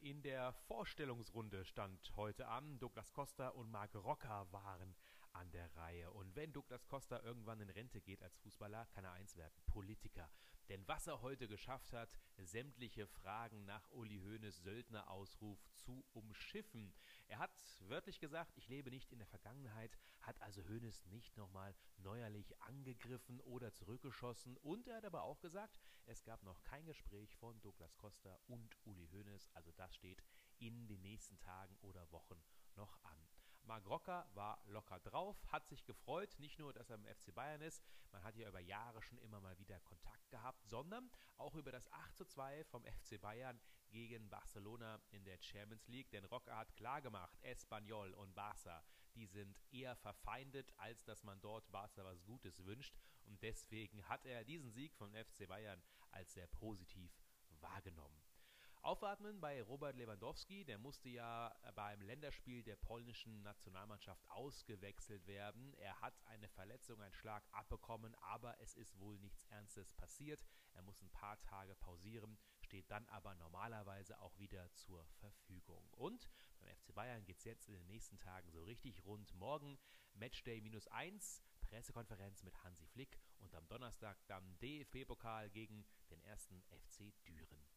in der Vorstellungsrunde stand heute an. Douglas Costa und Marc Rocker waren an der Reihe. Und wenn Douglas Costa irgendwann in Rente geht als Fußballer, kann er eins werden, Politiker. Denn was er heute geschafft hat, sämtliche Fragen nach Uli Hoeneß Söldnerausruf zu umschiffen. Er hat wörtlich gesagt, ich lebe nicht in der Vergangenheit, hat also Hoeneß nicht nochmal neuerlich angegriffen oder zurückgeschossen. Und er hat aber auch gesagt, es gab noch kein Gespräch von Douglas Costa und Uli Hoeneß. Also das steht in den nächsten Tagen oder Wochen. Marc Rocker war locker drauf, hat sich gefreut, nicht nur, dass er im FC Bayern ist, man hat ja über Jahre schon immer mal wieder Kontakt gehabt, sondern auch über das 8 zu 2 vom FC Bayern gegen Barcelona in der Champions League, denn Rocker hat klargemacht, Espanyol und Barca, die sind eher verfeindet, als dass man dort Barca was Gutes wünscht und deswegen hat er diesen Sieg vom FC Bayern als sehr positiv wahrgenommen. Aufatmen bei Robert Lewandowski, der musste ja beim Länderspiel der polnischen Nationalmannschaft ausgewechselt werden. Er hat eine Verletzung, einen Schlag abbekommen, aber es ist wohl nichts Ernstes passiert. Er muss ein paar Tage pausieren, steht dann aber normalerweise auch wieder zur Verfügung. Und beim FC Bayern geht es jetzt in den nächsten Tagen so richtig rund. Morgen Matchday minus 1, Pressekonferenz mit Hansi Flick und am Donnerstag dann DFB-Pokal gegen den ersten FC Düren.